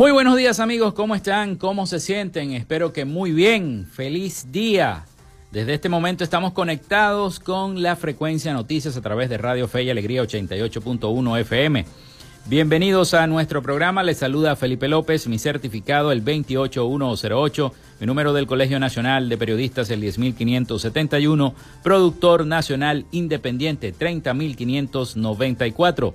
Muy buenos días amigos, ¿cómo están? ¿Cómo se sienten? Espero que muy bien. Feliz día. Desde este momento estamos conectados con la frecuencia noticias a través de Radio Fe y Alegría 88.1 FM. Bienvenidos a nuestro programa. Les saluda Felipe López, mi certificado el 28108, mi número del Colegio Nacional de Periodistas el 10571, productor nacional independiente 30594.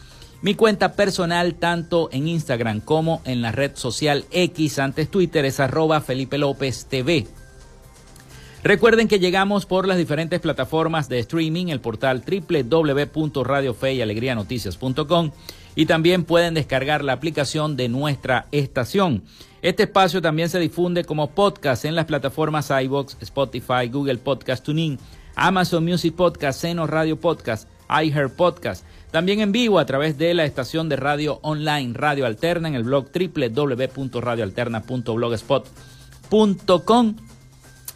Mi cuenta personal, tanto en Instagram como en la red social X, antes Twitter, es arroba Felipe López TV. Recuerden que llegamos por las diferentes plataformas de streaming, el portal www.radiofeyalegrianoticias.com y también pueden descargar la aplicación de nuestra estación. Este espacio también se difunde como podcast en las plataformas iBox, Spotify, Google Podcast Tuning, Amazon Music Podcast, Seno Radio Podcast, iHeart Podcast también en vivo a través de la estación de radio online Radio Alterna en el blog www.radioalterna.blogspot.com,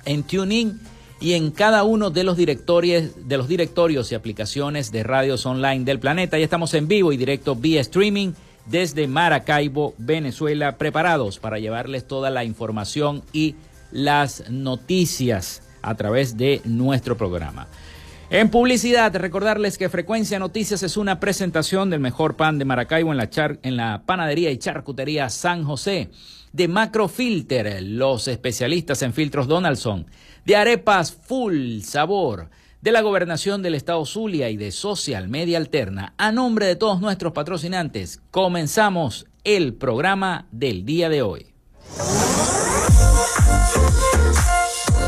en TuneIn y en cada uno de los directorios, de los directorios y aplicaciones de radios online del planeta. Ya estamos en vivo y directo vía streaming desde Maracaibo, Venezuela, preparados para llevarles toda la información y las noticias a través de nuestro programa. En publicidad, recordarles que Frecuencia Noticias es una presentación del mejor pan de Maracaibo en la, en la panadería y charcutería San José, de Macrofilter, los especialistas en filtros Donaldson, de arepas Full Sabor, de la Gobernación del Estado Zulia y de Social Media Alterna. A nombre de todos nuestros patrocinantes, comenzamos el programa del día de hoy.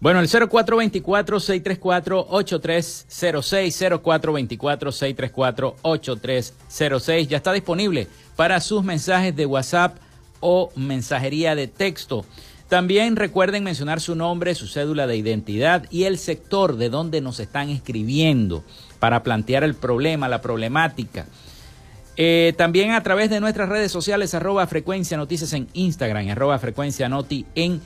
Bueno, el 0424-634-8306, 0424-634-8306 ya está disponible para sus mensajes de WhatsApp o mensajería de texto. También recuerden mencionar su nombre, su cédula de identidad y el sector de donde nos están escribiendo para plantear el problema, la problemática. Eh, también a través de nuestras redes sociales, arroba frecuencia noticias en Instagram, arroba frecuencia noti en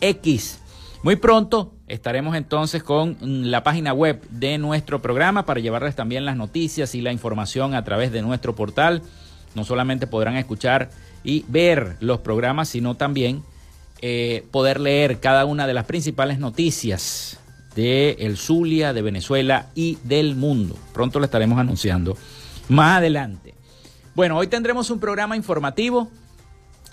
X. Muy pronto estaremos entonces con la página web de nuestro programa para llevarles también las noticias y la información a través de nuestro portal. No solamente podrán escuchar y ver los programas, sino también eh, poder leer cada una de las principales noticias de el Zulia, de Venezuela y del mundo. Pronto lo estaremos anunciando más adelante. Bueno, hoy tendremos un programa informativo.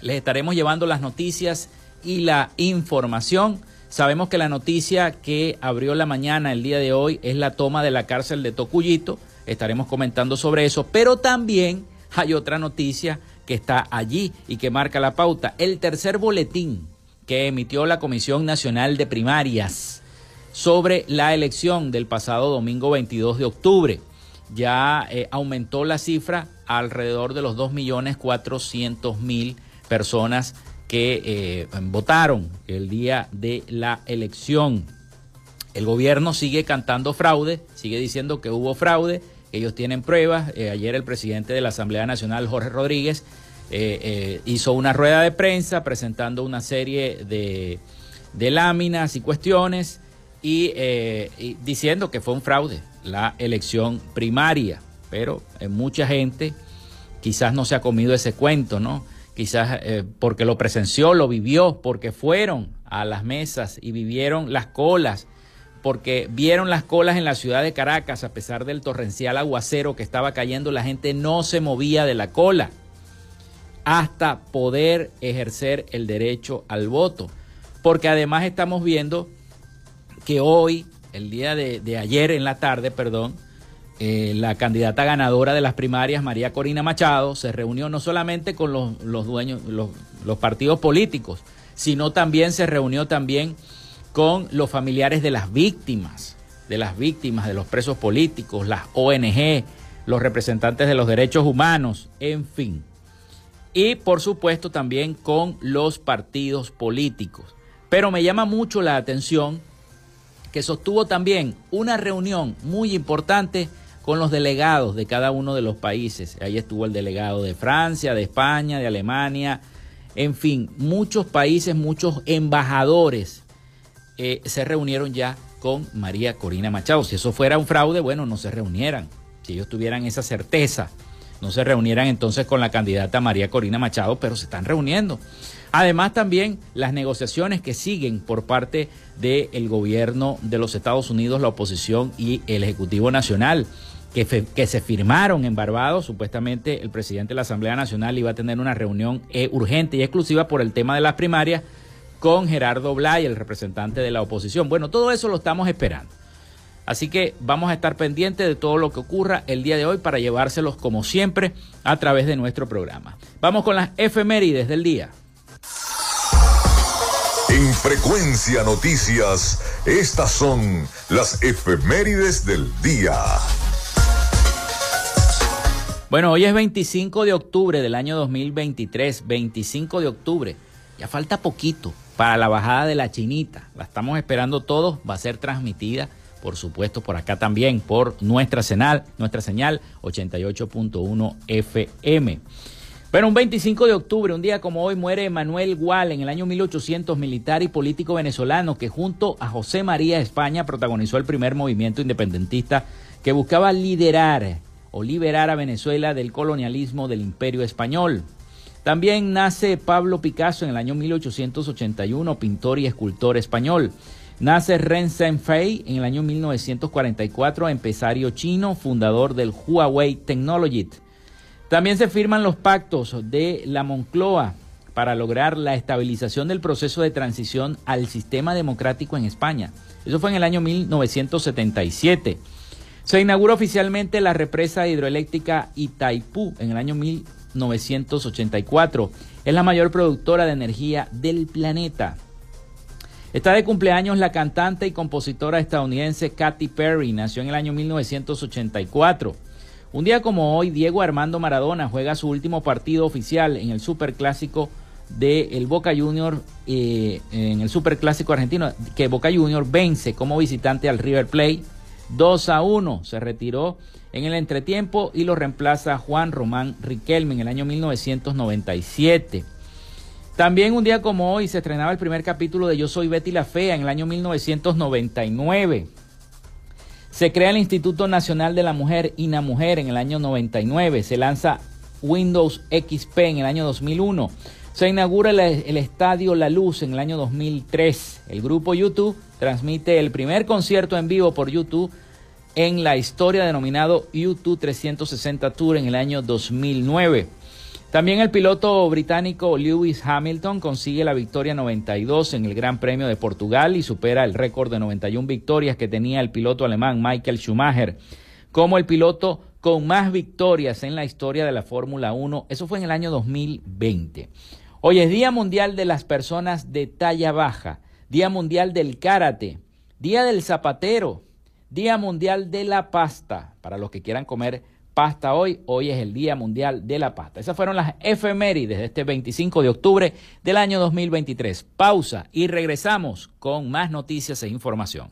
Les estaremos llevando las noticias y la información Sabemos que la noticia que abrió la mañana el día de hoy es la toma de la cárcel de Tocuyito. Estaremos comentando sobre eso, pero también hay otra noticia que está allí y que marca la pauta. El tercer boletín que emitió la Comisión Nacional de Primarias sobre la elección del pasado domingo 22 de octubre. Ya eh, aumentó la cifra a alrededor de los 2.400.000 personas que eh, votaron el día de la elección. El gobierno sigue cantando fraude, sigue diciendo que hubo fraude, ellos tienen pruebas. Eh, ayer el presidente de la Asamblea Nacional, Jorge Rodríguez, eh, hizo una rueda de prensa presentando una serie de, de láminas y cuestiones y, y, diciendo que fue un fraude la elección primaria. Pero mucha gente quizás no se ha comido ese cuento, ¿no? Quizás eh, porque lo presenció, lo vivió, porque fueron a las mesas y vivieron las colas, porque vieron las colas en la ciudad de Caracas, a pesar del torrencial aguacero que estaba cayendo, la gente no se movía de la cola hasta poder ejercer el derecho al voto. Porque además estamos viendo que hoy, el día de, ayer en la tarde, perdón, eh, la candidata ganadora de las primarias, María Corina Machado, se reunió no solamente con los, dueños, los, los partidos políticos, sino también se reunió también con los familiares de las víctimas, de las víctimas, de los presos políticos, las ONG, los representantes de los derechos humanos, en fin. Y por supuesto también con los partidos políticos. Pero me llama mucho la atención que sostuvo también una reunión muy importante con los delegados de cada uno de los países. Ahí estuvo el delegado de Francia, de España, de Alemania, en fin, muchos países, muchos embajadores eh, se reunieron ya con María Corina Machado. Si eso fuera un fraude, bueno, no se reunieran. Si ellos tuvieran esa certeza, no se reunieran entonces con la candidata María Corina Machado, pero se están reuniendo. Además también las negociaciones que siguen por parte del gobierno de los Estados Unidos, la oposición y el Ejecutivo Nacional que, se firmaron en Barbados. Supuestamente el presidente de la Asamblea Nacional iba a tener una reunión eh, urgente y exclusiva por el tema de las primarias con Gerardo Blay, el representante de la oposición. Bueno, todo eso lo estamos esperando. Así que vamos a estar pendientes de todo lo que ocurra el día de hoy para llevárselos como siempre a través de nuestro programa. Vamos con las efemérides del día. En frecuencia noticias, estas son las efemérides del día. Bueno, hoy es 25 de octubre del año 2023, 25 de octubre. Ya falta poquito para la bajada de la chinita. La estamos esperando todos. Va a ser transmitida, por supuesto, por acá también, por nuestra señal, nuestra señal 88.1 FM. Bueno, un 25 de octubre, un día como hoy, muere Manuel Gual en el año 1800, militar y político venezolano que junto a José María España protagonizó el primer movimiento independentista que buscaba liderar o liberar a Venezuela del colonialismo del imperio español. También nace Pablo Picasso en el año 1881, pintor y escultor español. Nace Ren Zhengfei en el año 1944, empresario chino, fundador del Huawei Technology. También se firman los pactos de la Moncloa para lograr la estabilización del proceso de transición al sistema democrático en España. Eso fue en el año 1977. Se inaugura oficialmente la represa hidroeléctrica Itaipú en el año 1984. Es la mayor productora de energía del planeta. Está de cumpleaños la cantante y compositora estadounidense Katy Perry. Nació en el año 1984. Un día como hoy, Diego Armando Maradona juega su último partido oficial en el Superclásico de el Boca Junior, eh, en el Superclásico argentino, que Boca Junior vence como visitante al River Plate 2 a 1. Se retiró en el entretiempo y lo reemplaza Juan Román Riquelme en el año 1997. También un día como hoy se estrenaba el primer capítulo de Yo Soy Betty la Fea en el año 1999. Se crea el Instituto Nacional de la Mujer, INAMUJER, en el año 99. Se lanza Windows XP en el año 2001. Se inaugura el, el, Estadio La Luz en el año 2003. El grupo YouTube transmite el primer concierto en vivo por YouTube en la historia denominado YouTube 360 Tour en el año 2009. También el piloto británico Lewis Hamilton consigue la victoria 92 en el Gran Premio de Portugal y supera el récord de 91 victorias que tenía el piloto alemán Michael Schumacher como el piloto con más victorias en la historia de la Fórmula 1. Eso fue en el año 2020. Hoy es Día Mundial de las Personas de Talla Baja, Día Mundial del Karate, Día del Zapatero, Día Mundial de la Pasta. Para los que quieran comer pasta hoy, hoy es el Día Mundial de la Pasta. Esas fueron las efemérides de este 25 de octubre del año 2023. Pausa y regresamos con más noticias e información.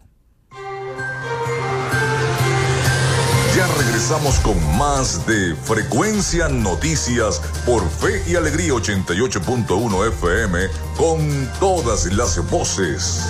Ya regresamos con más de Frecuencia Noticias por Fe y Alegría 88.1 FM con todas las voces.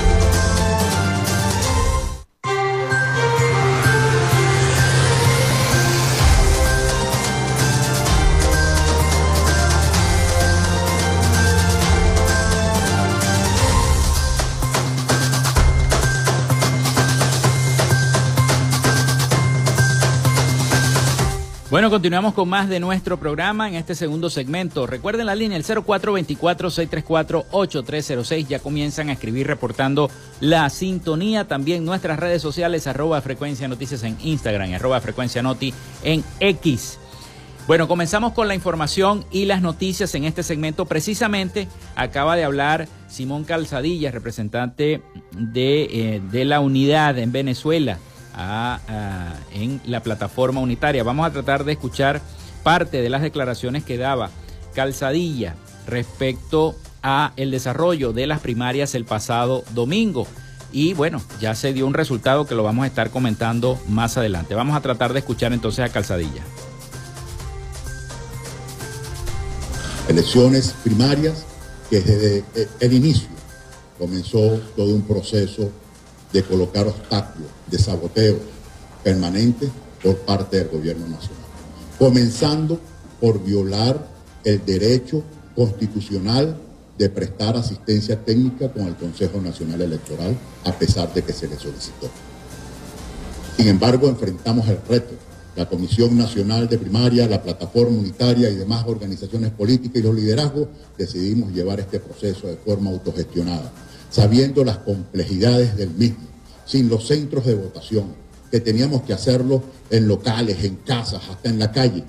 Bueno, continuamos con más de nuestro programa en este segundo segmento. Recuerden la línea el 0424-634-8306. Ya comienzan a escribir reportando la sintonía. También nuestras redes sociales, arroba frecuencia noticias en Instagram, arroba frecuencia noti en X. Bueno, comenzamos con la información y las noticias en este segmento. Precisamente acaba de hablar Simón Calzadilla, representante de, eh, de la unidad en Venezuela en la plataforma unitaria. Vamos a tratar de escuchar parte de las declaraciones que daba Calzadilla respecto a el desarrollo de las primarias el pasado domingo. Y bueno, ya se dio un resultado que lo vamos a estar comentando más adelante. Vamos a tratar de escuchar entonces a Calzadilla. Elecciones primarias que desde el inicio comenzó todo un proceso de colocar obstáculos, de saboteo permanente por parte del gobierno nacional. Comenzando por violar el derecho constitucional de prestar asistencia técnica con el Consejo Nacional Electoral, a pesar de que se le solicitó. Sin embargo, enfrentamos el reto. La Comisión Nacional de Primaria, la Plataforma Unitaria y demás organizaciones políticas y los liderazgos decidimos llevar este proceso de forma autogestionada sabiendo las complejidades del mismo, sin los centros de votación, que teníamos que hacerlo en locales, en casas, hasta en la calle.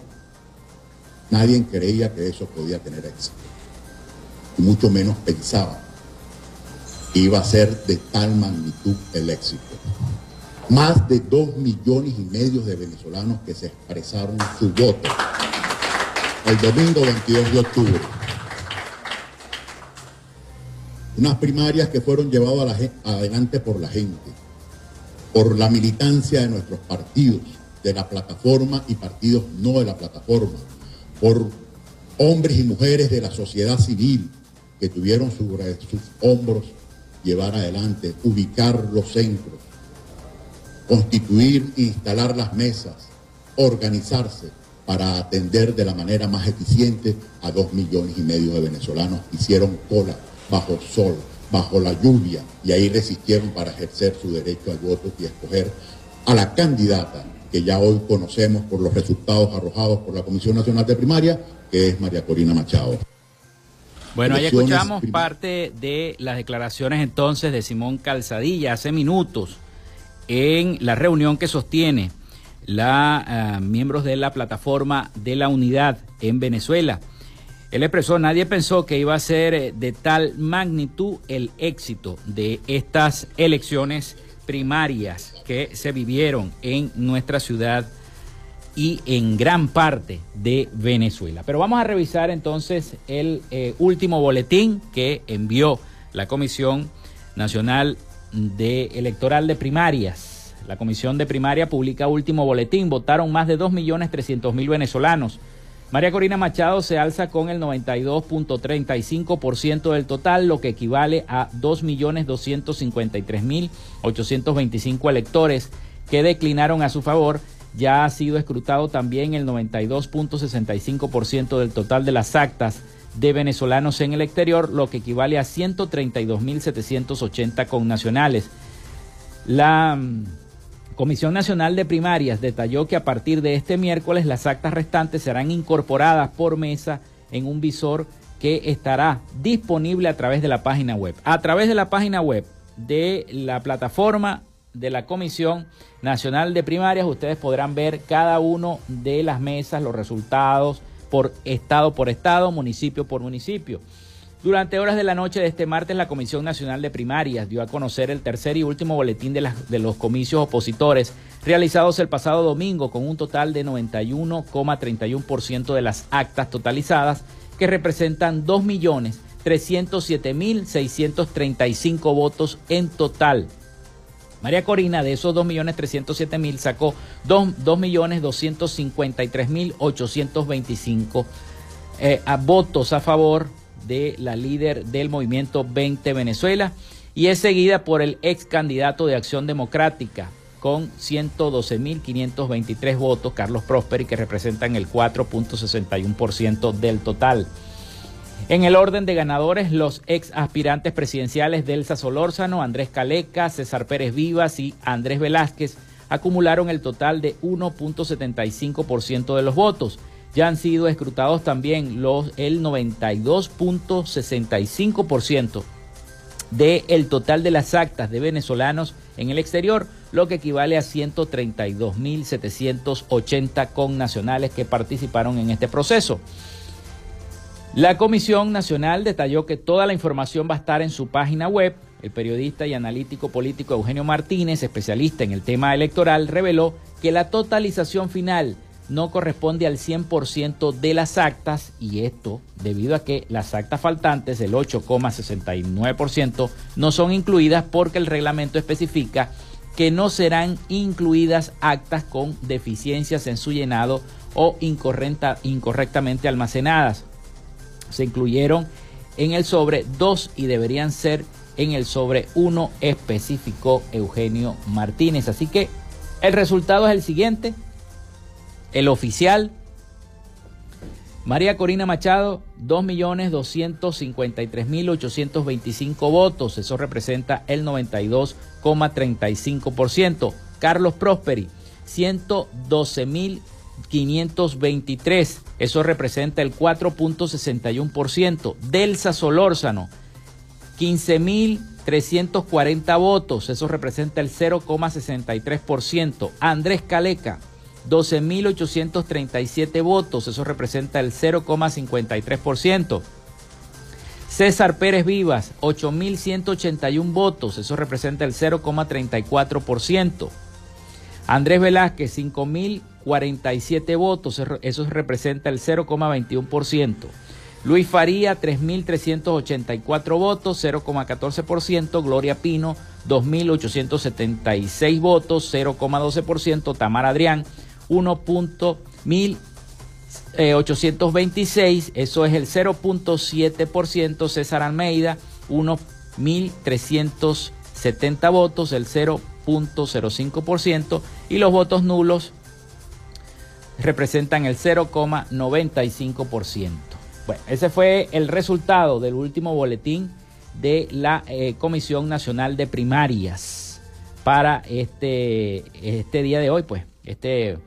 Nadie creía que eso podía tener éxito. Y mucho menos pensaba que iba a ser de tal magnitud el éxito. Más de dos millones y medio de venezolanos que se expresaron su voto el domingo 22 de octubre unas primarias que fueron llevadas adelante por la gente, por la militancia de nuestros partidos, de la plataforma y partidos no de la plataforma, por hombres y mujeres de la sociedad civil que tuvieron sobre sus hombros llevar adelante, ubicar los centros, constituir e instalar las mesas, organizarse para atender de la manera más eficiente a dos millones y medio de venezolanos que hicieron cola bajo sol, bajo la lluvia, y ahí resistieron para ejercer su derecho al voto y escoger a la candidata que ya hoy conocemos por los resultados arrojados por la Comisión Nacional de Primaria, que es María Corina Machado. Bueno, ahí escuchamos parte de las declaraciones entonces de Simón Calzadilla hace minutos en la reunión que sostiene la eh, miembros de la plataforma de la unidad en Venezuela. Él expresó, nadie pensó que iba a ser eh, de tal magnitud el éxito de estas elecciones primarias que se vivieron en nuestra ciudad y en gran parte de Venezuela. Pero vamos a revisar entonces el eh, último boletín que envió la Comisión Nacional de Electoral de Primarias. La Comisión de Primaria publica último boletín. Votaron más de 2.300.000 venezolanos María Corina Machado se alza con el 92.35% del total, lo que equivale a 2.253.825 electores que declinaron a su favor. Ya ha sido escrutado también el 92.65% del total de las actas de venezolanos en el exterior, lo que equivale a 132.780 connacionales. La Comisión Nacional de Primarias detalló que a partir de este miércoles las actas restantes serán incorporadas por mesa en un visor que estará disponible a través de la página web. A través de la página web de la plataforma de la Comisión Nacional de Primarias ustedes podrán ver cada uno de las mesas, los resultados por estado por estado, municipio por municipio. Durante horas de la noche de este martes, la Comisión Nacional de Primarias dio a conocer el tercer y último boletín de, los comicios opositores realizados el pasado domingo con un total de 91,31% de las actas totalizadas, que representan 2.307.635 votos en total. María Corina, de esos 2.307.000, sacó 2.253.825 eh, votos a favor de la líder del movimiento 20 Venezuela y es seguida por el ex candidato de Acción Democrática con 112.523 votos, Carlos Prosperi, que representan el 4.61% del total. En el orden de ganadores, los ex aspirantes presidenciales Delsa Solórzano, Andrés Caleca, César Pérez Vivas y Andrés Velázquez acumularon el total de 1.75% de los votos. Ya han sido escrutados también los, el 92.65% del total de las actas de venezolanos en el exterior, lo que equivale a 132.780 connacionales que participaron en este proceso. La Comisión Nacional detalló que toda la información va a estar en su página web. El periodista y analítico político Eugenio Martínez, especialista en el tema electoral, reveló que la totalización final no corresponde al 100% de las actas y esto debido a que las actas faltantes, el 8,69%, no son incluidas porque el reglamento especifica que no serán incluidas actas con deficiencias en su llenado o incorrecta, incorrectamente almacenadas se incluyeron en el sobre 2 y deberían ser en el sobre 1, especificó Eugenio Martínez. Así que el resultado es el siguiente. El oficial, María Corina Machado, 2.253.825 votos. Eso representa el 92,35%. Carlos Prosperi, 112.000 523. Eso representa el 4.61%. Delsa Solórzano, 15.340 votos. Eso representa el 0,63%. Andrés Caleca, 12.837 votos. Eso representa el 0,53%. César Pérez Vivas, 8.181 votos. Eso representa el 0,34%. Andrés Velázquez, 5.047 votos, eso representa el 0,21%. Luis Faría, 3.384 votos, 0,14%. Gloria Pino, 2.876 votos, 0,12%. Tamar Adrián, 1.826, eso es el 0.7%. César Almeida, 1.370 votos, el 0. 0.05% y los votos nulos representan el 0,95%. Bueno, ese fue el resultado del último boletín de la eh, Comisión Nacional de Primarias para este, este día de hoy, pues, este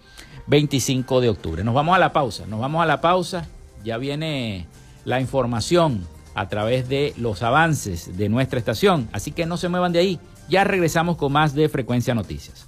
25 de octubre. Nos vamos a la pausa, nos vamos a la pausa, ya viene la información a través de los avances de nuestra estación, así que no se muevan de ahí. Ya regresamos con más de Frecuencia Noticias.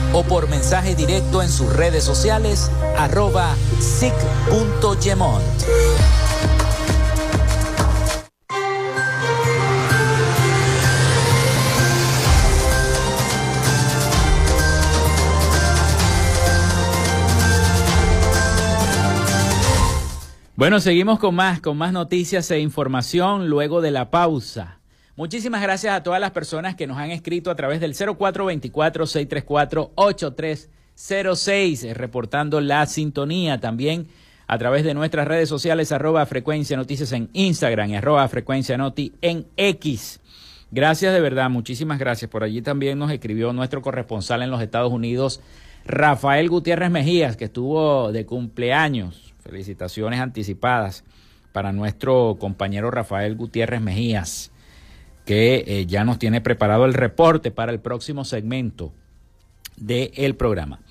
o por mensaje directo en sus redes sociales arroba sic.gemont. Bueno, seguimos con más, con más noticias e información luego de la pausa. Muchísimas gracias a todas las personas que nos han escrito a través del 0424-634-8306, eh, reportando la sintonía también a través de nuestras redes sociales, arroba frecuencia noticias en Instagram y arroba frecuencia noti en X. Gracias de verdad, muchísimas gracias. Por allí también nos escribió nuestro corresponsal en los Estados Unidos, Rafael Gutiérrez Mejías, que estuvo de cumpleaños Felicitaciones anticipadas para nuestro compañero Rafael Gutiérrez Mejías, que eh, ya nos tiene preparado el reporte para el próximo segmento del programa.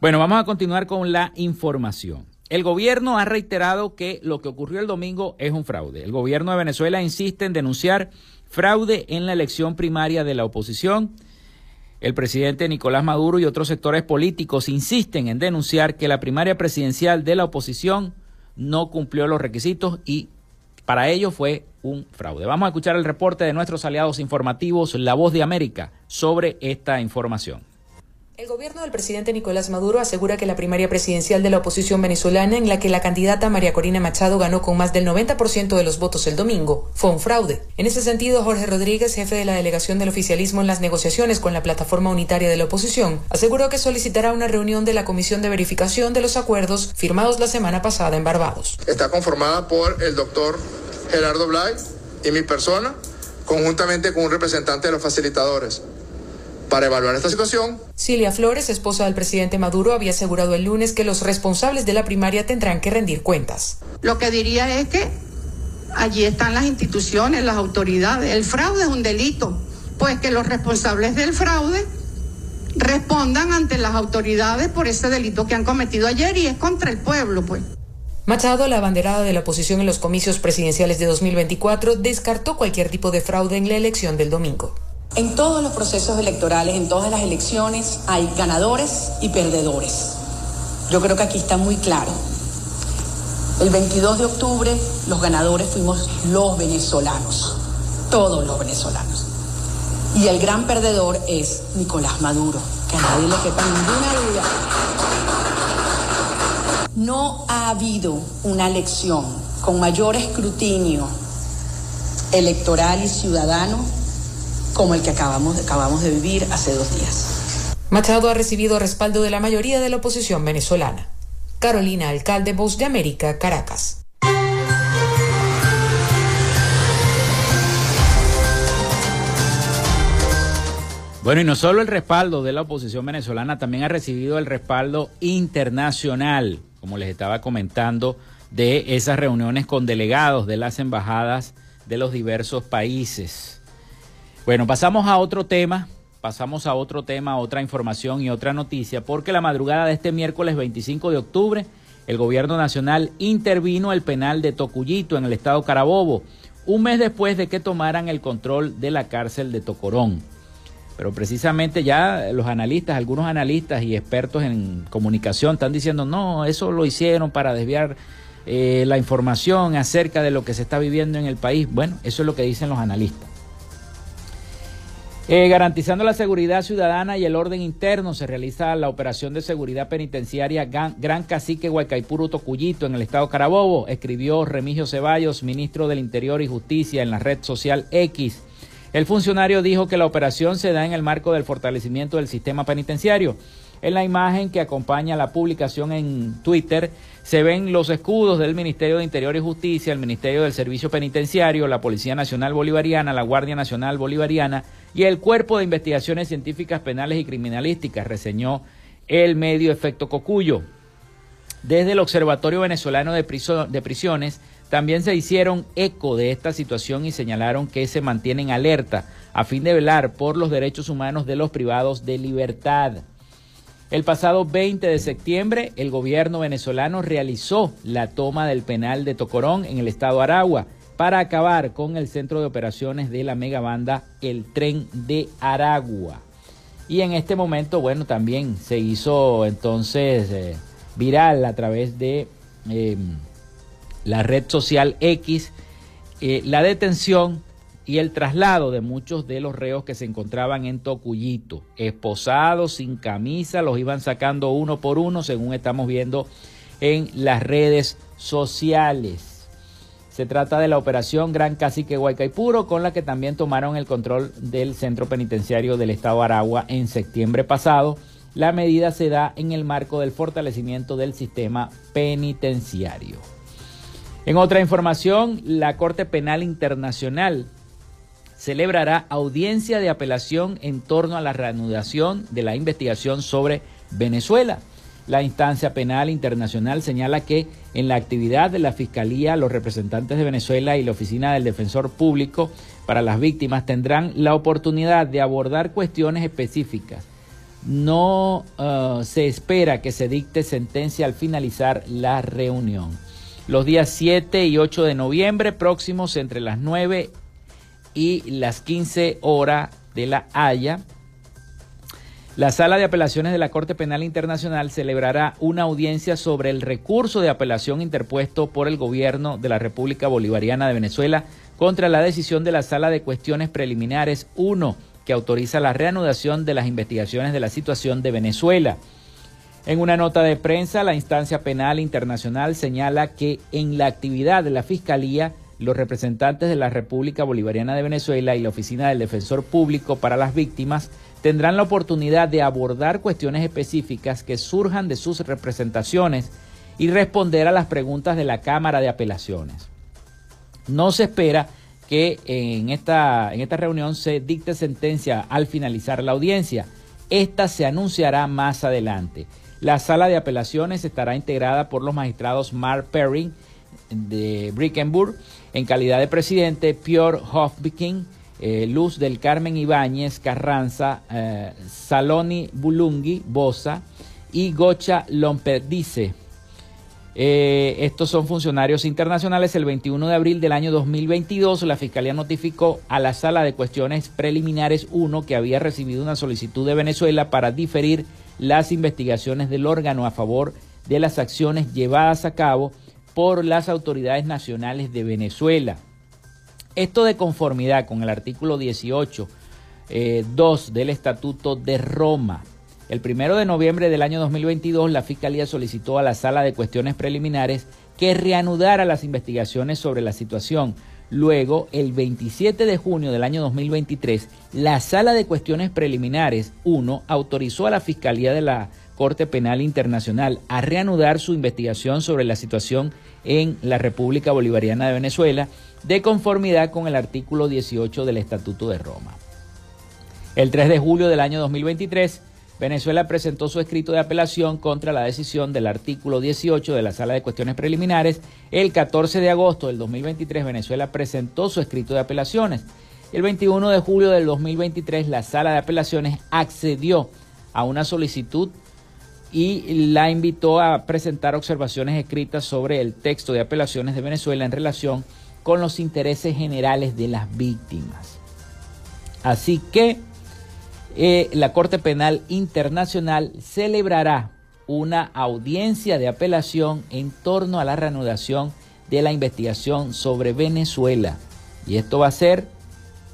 Bueno, vamos a continuar con la información. El gobierno ha reiterado que lo que ocurrió el domingo es un fraude. El gobierno de Venezuela insiste en denunciar fraude en la elección primaria de la oposición el presidente Nicolás Maduro y otros sectores políticos insisten en denunciar que la primaria presidencial de la oposición no cumplió los requisitos y para ello fue un fraude. Vamos a escuchar el reporte de nuestros aliados informativos, La Voz de América, sobre esta información. El gobierno del presidente Nicolás Maduro asegura que la primaria presidencial de la oposición venezolana, en la que la candidata María Corina Machado ganó con más del 90% de los votos el domingo, fue un fraude. En ese sentido, Jorge Rodríguez, jefe de la delegación del oficialismo en las negociaciones con la plataforma unitaria de la oposición, aseguró que solicitará una reunión de la Comisión de Verificación de los Acuerdos firmados la semana pasada en Barbados. Está conformada por el doctor Gerardo Blay y mi persona, conjuntamente con un representante de los facilitadores para evaluar esta situación. Cilia Flores, esposa del presidente Maduro, había asegurado el lunes que los responsables de la primaria tendrán que rendir cuentas. Lo que diría es que allí están las instituciones, las autoridades. El fraude es un delito, pues que los responsables del fraude respondan ante las autoridades por ese delito que han cometido ayer y es contra el pueblo, pues. Machado, la abanderada de la oposición en los comicios presidenciales de 2024, descartó cualquier tipo de fraude en la elección del domingo. En todos los procesos electorales, en todas las elecciones, hay ganadores y perdedores. Yo creo que aquí está muy claro. El 22 de octubre los ganadores fuimos los venezolanos, todos los venezolanos. Y el gran perdedor es Nicolás Maduro, que a nadie le quepa ninguna duda. No ha habido una elección con mayor escrutinio electoral y ciudadano como el que acabamos, acabamos de vivir hace dos días. Machado ha recibido respaldo de la mayoría de la oposición venezolana. Carolina Alcalde, Voz de América, Caracas. Bueno, y no solo el respaldo de la oposición venezolana, también ha recibido el respaldo internacional, como les estaba comentando, de esas reuniones con delegados de las embajadas de los diversos países. Bueno, pasamos a otro tema, pasamos a otro tema, otra información y otra noticia, porque la madrugada de este miércoles 25 de octubre, el gobierno nacional intervino el penal de Tocuyito en el estado Carabobo, un mes después de que tomaran el control de la cárcel de Tocorón. Pero precisamente ya los analistas, algunos analistas y expertos en comunicación están diciendo, no, eso lo hicieron para desviar eh, la información acerca de lo que se está viviendo en el país. Bueno, eso es lo que dicen los analistas. Eh, garantizando la seguridad ciudadana y el orden interno, se realiza la operación de seguridad penitenciaria Gran, Cacique Huaycaipuro Tocuyito en el estado Carabobo, escribió Remigio Ceballos, ministro del Interior y Justicia en la red social X. El funcionario dijo que la operación se da en el marco del fortalecimiento del sistema penitenciario. En la imagen que acompaña la publicación en Twitter se ven los escudos del Ministerio de Interior y Justicia, el Ministerio del Servicio Penitenciario, la Policía Nacional Bolivariana, la Guardia Nacional Bolivariana y el Cuerpo de Investigaciones Científicas Penales y Criminalísticas, reseñó el medio Efecto Cocuyo. Desde el Observatorio Venezolano de, Prisiones también se hicieron eco de esta situación y señalaron que se mantienen alerta a fin de velar por los derechos humanos de los privados de libertad. El pasado 20 de septiembre, el gobierno venezolano realizó la toma del penal de Tocorón en el estado Aragua para acabar con el centro de operaciones de la megabanda El Tren de Aragua. Y en este momento, bueno, también se hizo entonces eh, viral a través de... Em, la red social X, eh, la detención y el traslado de muchos de los reos que se encontraban en Tocuyito, esposados, sin camisa, los iban sacando uno por uno, según estamos viendo en las redes sociales. Se trata de la operación Gran Cacique Huaycaipuro, con la que también tomaron el control del centro penitenciario del estado Aragua en septiembre pasado. La medida se da en el marco del fortalecimiento del sistema penitenciario. En otra información, la Corte Penal Internacional celebrará audiencia de apelación en torno a la reanudación de la investigación sobre Venezuela. La instancia penal internacional señala que en la actividad de la Fiscalía, los representantes de Venezuela y la Oficina del Defensor Público para las Víctimas tendrán la oportunidad de abordar cuestiones específicas. No uh, se espera que se dicte sentencia al finalizar la reunión los días 7 y 8 de noviembre próximos entre las 9 y las 15 horas de la Haya. La Sala de Apelaciones de la Corte Penal Internacional celebrará una audiencia sobre el recurso de apelación interpuesto por el gobierno de la República Bolivariana de Venezuela contra la decisión de la Sala de Cuestiones Preliminares 1 que autoriza la reanudación de las investigaciones de la situación de Venezuela. En una nota de prensa, la instancia penal internacional señala que en la actividad de la Fiscalía, los representantes de la República Bolivariana de Venezuela y la Oficina del Defensor Público para las Víctimas tendrán la oportunidad de abordar cuestiones específicas que surjan de sus representaciones y responder a las preguntas de la Cámara de Apelaciones. No se espera que en esta, en esta reunión se dicte sentencia al finalizar la audiencia. Esta se anunciará más adelante. La sala de apelaciones estará integrada por los magistrados Mark Perry, de Brickenburg. En calidad de presidente, Pior Hofbiking, eh, Luz del Carmen Ibáñez Carranza, eh, Saloni Bulungi Bosa y Gocha Lomperdice. Eh, estos son funcionarios internacionales. El 21 de abril del año 2022, la Fiscalía notificó a la Sala de Cuestiones Preliminares 1 que había recibido una solicitud de Venezuela para diferir las investigaciones del órgano a favor de las acciones llevadas a cabo por las autoridades nacionales de Venezuela. Esto de conformidad con el artículo 18, 2 eh, del Estatuto de Roma. El primero de noviembre del año 2022, la Fiscalía solicitó a la Sala de Cuestiones Preliminares que reanudara las investigaciones sobre la situación. Luego, el 27 de junio del año 2023, la Sala de Cuestiones Preliminares 1 autorizó a la Fiscalía de la Corte Penal Internacional a reanudar su investigación sobre la situación en la República Bolivariana de Venezuela de conformidad con el artículo 18 del Estatuto de Roma. El 3 de julio del año 2023, Venezuela presentó su escrito de apelación contra la decisión del artículo 18 de la Sala de Cuestiones Preliminares. El 14 de agosto del 2023, Venezuela presentó su escrito de apelaciones. El 21 de julio del 2023, la Sala de Apelaciones accedió a una solicitud y la invitó a presentar observaciones escritas sobre el texto de apelaciones de Venezuela en relación con los intereses generales de las víctimas. Así que eh, la Corte Penal Internacional celebrará una audiencia de apelación en torno a la reanudación de la investigación sobre Venezuela. Y esto va a ser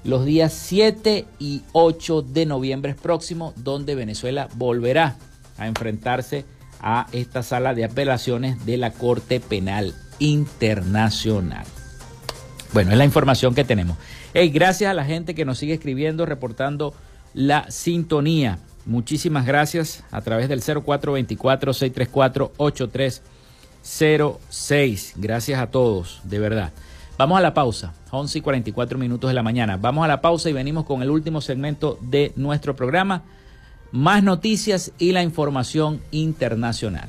los días 7 y 8 de noviembre próximo, donde Venezuela volverá a enfrentarse a esta sala de apelaciones de la Corte Penal Internacional. Bueno, es la información que tenemos. Hey, gracias a la gente que nos sigue escribiendo, reportando la sintonía. Muchísimas gracias a través del 0424-634-8306. Gracias a todos, de verdad. Vamos a la pausa, 11 y 44 minutos de la mañana. Vamos a la pausa y venimos con el último segmento de nuestro programa más noticias y la información internacional.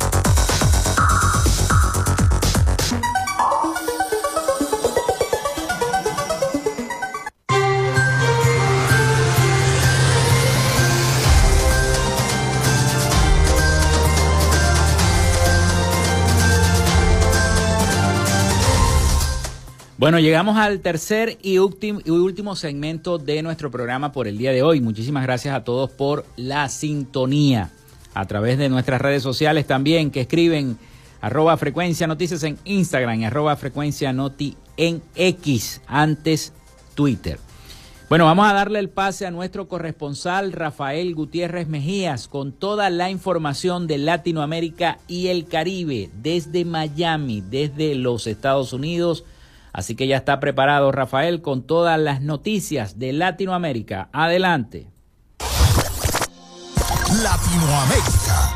Bueno, llegamos al tercer y, último segmento de nuestro programa por el día de hoy. Muchísimas gracias a todos por la sintonía a través de nuestras redes sociales también que escriben arroba frecuencia noticias en Instagram y arroba frecuencia noti en X, antes Twitter. Bueno, vamos a darle el pase a nuestro corresponsal Rafael Gutiérrez Mejías con toda la información de Latinoamérica y el Caribe desde Miami, desde los Estados Unidos Así que ya está preparado Rafael con todas las noticias de Latinoamérica. Adelante. Latinoamérica.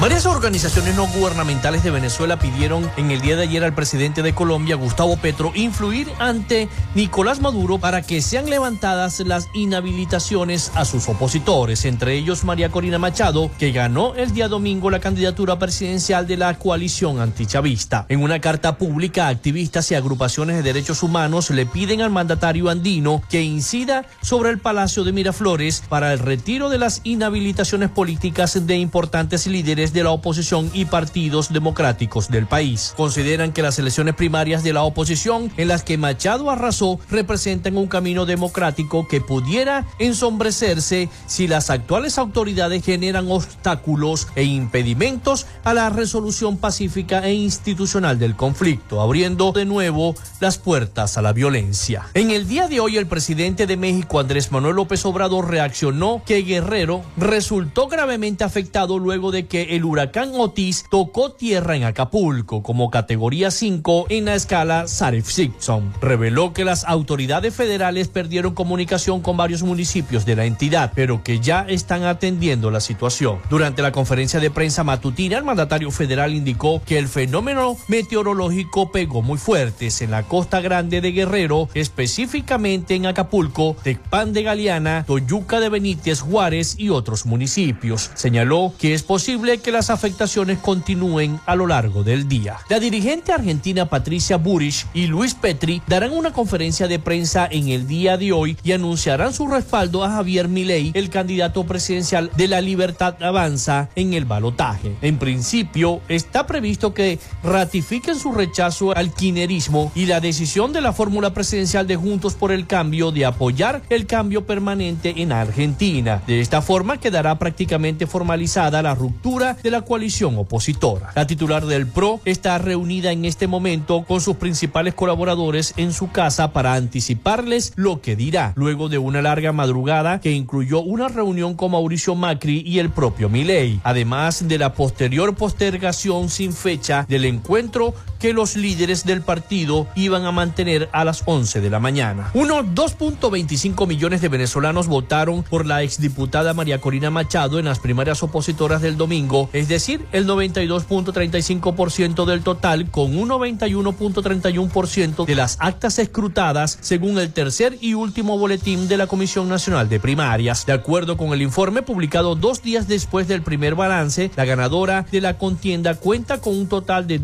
Varias organizaciones no gubernamentales de Venezuela pidieron en el día de ayer al presidente de Colombia, Gustavo Petro, influir ante Nicolás Maduro para que sean levantadas las inhabilitaciones a sus opositores, entre ellos María Corina Machado, que ganó el día domingo la candidatura presidencial de la coalición antichavista. En una carta pública, activistas y agrupaciones de derechos humanos le piden al mandatario andino que incida sobre el Palacio de Miraflores para el retiro de las inhabilitaciones políticas de importantes líderes de la oposición y partidos democráticos del país. Consideran que las elecciones primarias de la oposición en las que Machado arrasó representan un camino democrático que pudiera ensombrecerse si las actuales autoridades generan obstáculos e impedimentos a la resolución pacífica e institucional del conflicto, abriendo de nuevo las puertas a la violencia. En el día de hoy el presidente de México, Andrés Manuel López Obrador, reaccionó que Guerrero resultó gravemente afectado luego de que el huracán Otis tocó tierra en Acapulco como categoría 5 en la escala Saif-Simpson. Reveló que las autoridades federales perdieron comunicación con varios municipios de la entidad, pero que ya están atendiendo la situación. Durante la conferencia de prensa matutina, el mandatario federal indicó que el fenómeno meteorológico pegó muy fuertes en la costa grande de Guerrero, específicamente en Acapulco, Tecpan de Galeana, Toyuca de Benítez, Juárez y otros municipios. Señaló que es posible que las afectaciones continúen a lo largo del día. La dirigente argentina Patricia Burich y Luis Petri darán una conferencia de prensa en el día de hoy y anunciarán su respaldo a Javier Milei, el candidato presidencial de la Libertad Avanza en el balotaje. En principio, está previsto que ratifiquen su rechazo al quinerismo y la decisión de la fórmula presidencial de Juntos por el Cambio de apoyar el cambio permanente en Argentina. De esta forma quedará prácticamente formalizada la ruptura de la coalición opositora. La titular del PRO está reunida en este momento con sus principales colaboradores en su casa para anticiparles lo que dirá, luego de una larga madrugada que incluyó una reunión con Mauricio Macri y el propio Milei, además de la posterior postergación sin fecha del encuentro que los líderes del partido iban a mantener a las 11 de la mañana. Unos 2.25 millones de venezolanos votaron por la exdiputada María Corina Machado en las primarias opositoras del domingo, es decir, el 92.35% del total con un 91.31% de las actas escrutadas según el tercer y último boletín de la Comisión Nacional de Primarias. De acuerdo con el informe publicado dos días después del primer balance, la ganadora de la contienda cuenta con un total de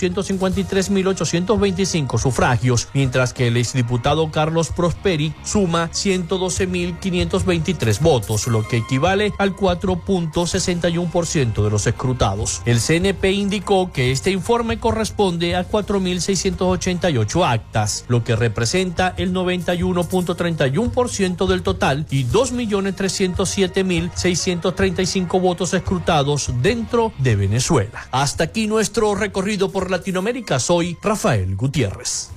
2.253.825 sufragios, mientras que el exdiputado Carlos Prosperi suma 112.523 votos, lo que equivale al 4.61% de los escrutados. El CNP indicó que este informe corresponde a 4.688 actas, lo que representa el 91.31% del total y 2.307.635 votos escrutados dentro de Venezuela. Hasta aquí nuestro recorrido por Latinoamérica. Soy Rafael Gutiérrez.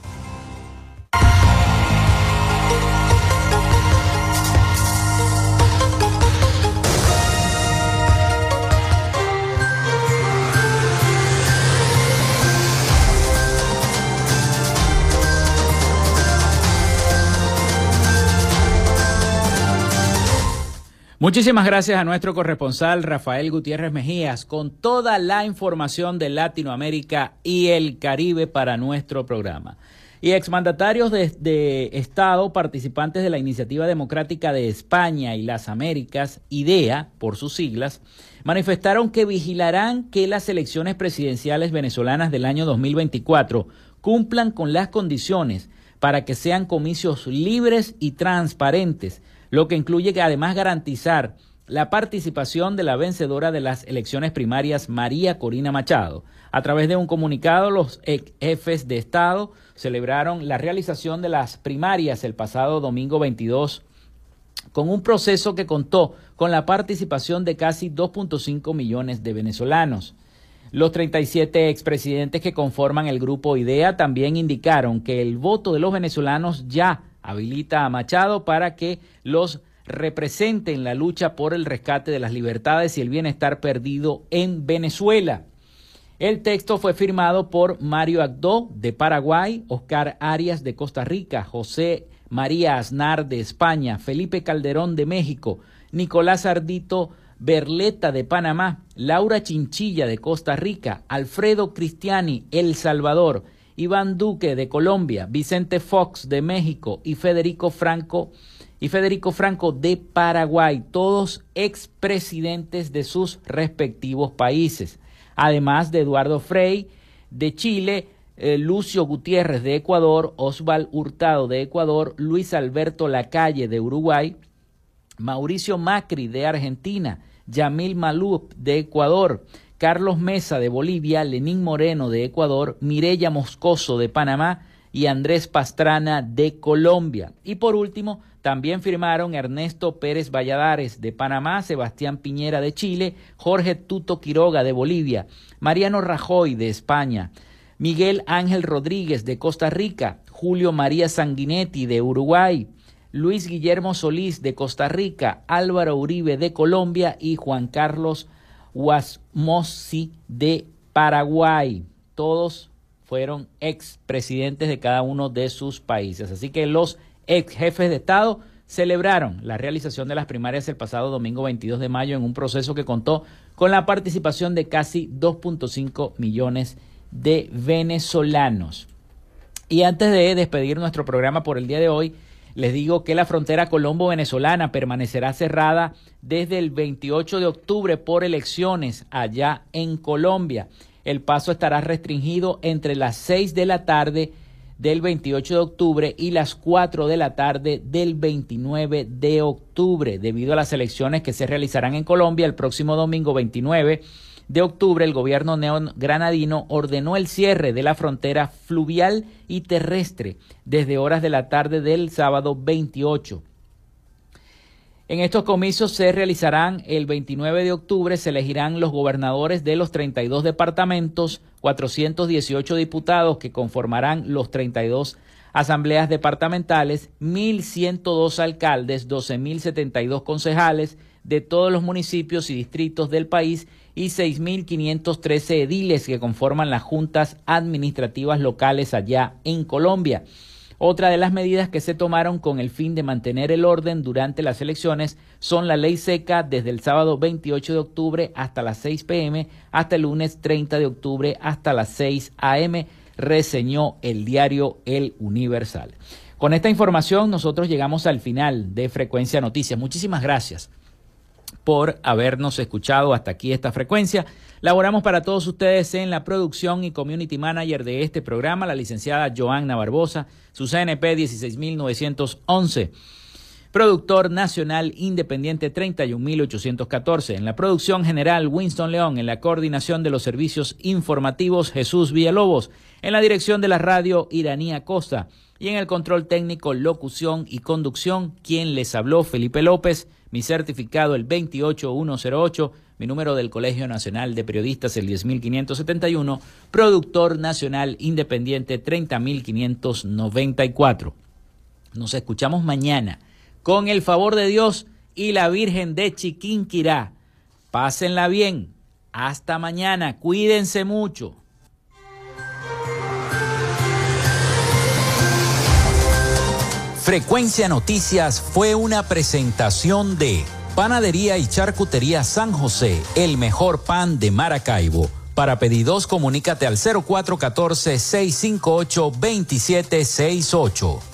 Muchísimas gracias a nuestro corresponsal Rafael Gutiérrez Mejías con toda la información de Latinoamérica y el Caribe para nuestro programa. Y exmandatarios de, de, Estado participantes de la Iniciativa Democrática de España y las Américas, IDEA por sus siglas, manifestaron que vigilarán que las elecciones presidenciales venezolanas del año 2024 cumplan con las condiciones para que sean comicios libres y transparentes lo que incluye que además garantizar la participación de la vencedora de las elecciones primarias, María Corina Machado. A través de un comunicado, los jefes de Estado celebraron la realización de las primarias el pasado domingo 22 con un proceso que contó con la participación de casi 2.5 millones de venezolanos. Los 37 expresidentes que conforman el grupo IDEA también indicaron que el voto de los venezolanos ya habilita a Machado para que los represente en la lucha por el rescate de las libertades y el bienestar perdido en Venezuela. El texto fue firmado por Mario Agdó de Paraguay, Oscar Arias de Costa Rica, José María Aznar de España, Felipe Calderón de México, Nicolás Ardito Berleta de Panamá, Laura Chinchilla de Costa Rica, Alfredo Cristiani, El Salvador, Iván Duque de Colombia, Vicente Fox de México y Federico Franco y Federico Franco de Paraguay, todos expresidentes de sus respectivos países. Además de Eduardo Frei de Chile, eh, Lucio Gutiérrez de Ecuador, Osval Hurtado de Ecuador, Luis Alberto Lacalle de Uruguay, Mauricio Macri de Argentina, Yamil Malup de Ecuador, Carlos Mesa de Bolivia, Lenín Moreno de Ecuador, Mirella Moscoso de Panamá y Andrés Pastrana de Colombia. Y por último, también firmaron Ernesto Pérez Valladares de Panamá, Sebastián Piñera de Chile, Jorge Tuto Quiroga de Bolivia, Mariano Rajoy de España, Miguel Ángel Rodríguez de Costa Rica, Julio María Sanguinetti de Uruguay, Luis Guillermo Solís de Costa Rica, Álvaro Uribe de Colombia y Juan Carlos Guasmosi de Paraguay. Todos fueron expresidentes de cada uno de sus países. Así que los ex jefes de Estado celebraron la realización de las primarias el pasado domingo 22 de mayo en un proceso que contó con la participación de casi 2.5 millones de venezolanos. Y antes de despedir nuestro programa por el día de hoy, les digo que la frontera colombo-venezolana permanecerá cerrada desde el 28 de octubre por elecciones allá en Colombia. El paso estará restringido entre las 6 de la tarde del 28 de octubre y las 4 de la tarde del 29 de octubre, debido a las elecciones que se realizarán en Colombia el próximo domingo 29 de octubre, el gobierno neogranadino ordenó el cierre de la frontera fluvial y terrestre desde horas de la tarde del sábado 28 en estos comicios se realizarán el 29 de octubre, se elegirán los gobernadores de los 32 departamentos, 418 diputados que conformarán los 32 asambleas departamentales, 1.102 alcaldes, 12.072 concejales de todos los municipios y distritos del país y 6.513 ediles que conforman las juntas administrativas locales allá en Colombia. Otra de las medidas que se tomaron con el fin de mantener el orden durante las elecciones son la ley seca desde el sábado 28 de octubre hasta las 6 pm hasta el lunes 30 de octubre hasta las 6 am, reseñó el diario El Universal. Con esta información nosotros llegamos al final de Frecuencia Noticias. Muchísimas gracias por habernos escuchado hasta aquí esta frecuencia. Laboramos para todos ustedes en la producción y community manager de este programa, la licenciada Joanna Barbosa, su CNP 16911. Productor nacional independiente 31814. En la producción general Winston León. En la coordinación de los servicios informativos Jesús Villalobos. En la dirección de la radio Iranía Costa. Y en el control técnico, locución y conducción, quien les habló Felipe López mi certificado el 28108, mi número del Colegio Nacional de Periodistas el 10571, productor nacional independiente 30594. Nos escuchamos mañana con el favor de Dios y la Virgen de Chiquinquirá. Pásenla bien. Hasta mañana. Cuídense mucho. Frecuencia Noticias fue una presentación de Panadería y Charcutería San José, el mejor pan de Maracaibo. Para pedidos, comunícate al 0414-658-2768.